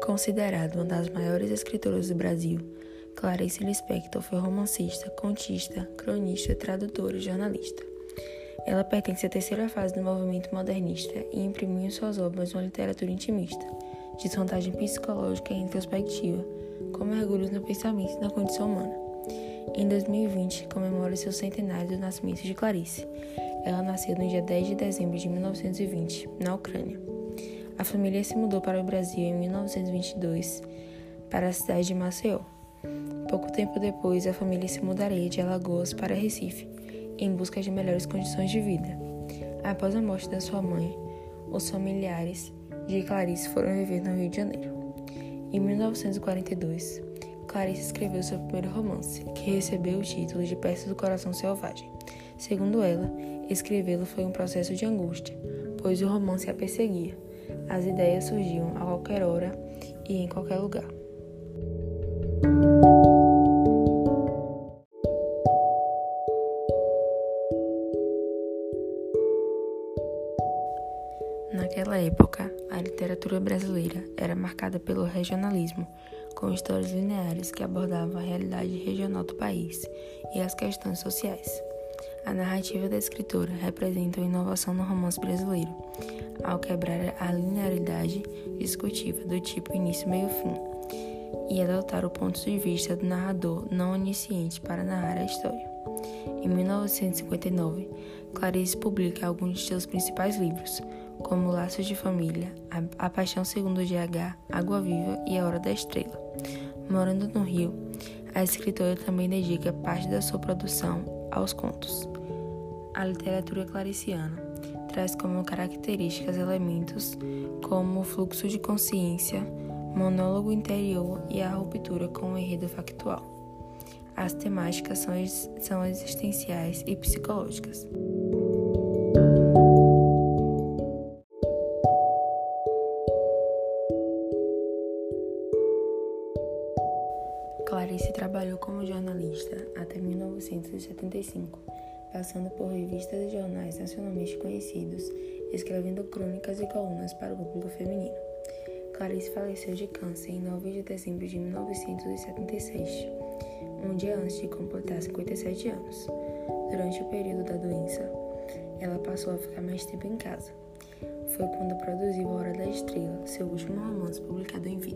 Considerada uma das maiores escritoras do Brasil, Clarice Lispector foi romancista, contista, cronista, tradutora e jornalista. Ela pertence à terceira fase do movimento modernista e imprimiu em suas obras uma literatura intimista, de sondagem psicológica e introspectiva, com mergulhos no pensamento e na condição humana. Em 2020, comemora seu centenário do nascimento de Clarice. Ela nasceu no dia 10 de dezembro de 1920, na Ucrânia. A família se mudou para o Brasil em 1922 para a cidade de Maceió. Pouco tempo depois, a família se mudaria de Alagoas para Recife, em busca de melhores condições de vida. Após a morte da sua mãe, os familiares de Clarice foram viver no Rio de Janeiro. Em 1942, Clarice escreveu seu primeiro romance, que recebeu o título de Peça do Coração Selvagem. Segundo ela, escrevê-lo foi um processo de angústia, pois o romance a perseguia as ideias surgiam a qualquer hora e em qualquer lugar. Naquela época, a literatura brasileira era marcada pelo regionalismo, com histórias lineares que abordavam a realidade regional do país e as questões sociais. A narrativa da escritora representa uma inovação no romance brasileiro, ao quebrar a linearidade discutiva do tipo início, meio, fim, e adotar o ponto de vista do narrador não onisciente para narrar a história. Em 1959, Clarice publica alguns de seus principais livros, como Laços de Família, A Paixão Segundo GH, Água Viva e A Hora da Estrela. Morando no Rio, a escritora também dedica parte da sua produção aos contos. A literatura clariciana traz como características elementos como o fluxo de consciência, monólogo interior e a ruptura com o enredo factual. As temáticas são, são existenciais e psicológicas. Clarice trabalhou como jornalista até 1975, passando por revistas e jornais nacionalmente conhecidos, escrevendo crônicas e colunas para o público feminino. Clarice faleceu de câncer em 9 de dezembro de 1976, um dia antes de completar 57 anos. Durante o período da doença, ela passou a ficar mais tempo em casa. Foi quando produziu A Hora da Estrela, seu último romance publicado em vida.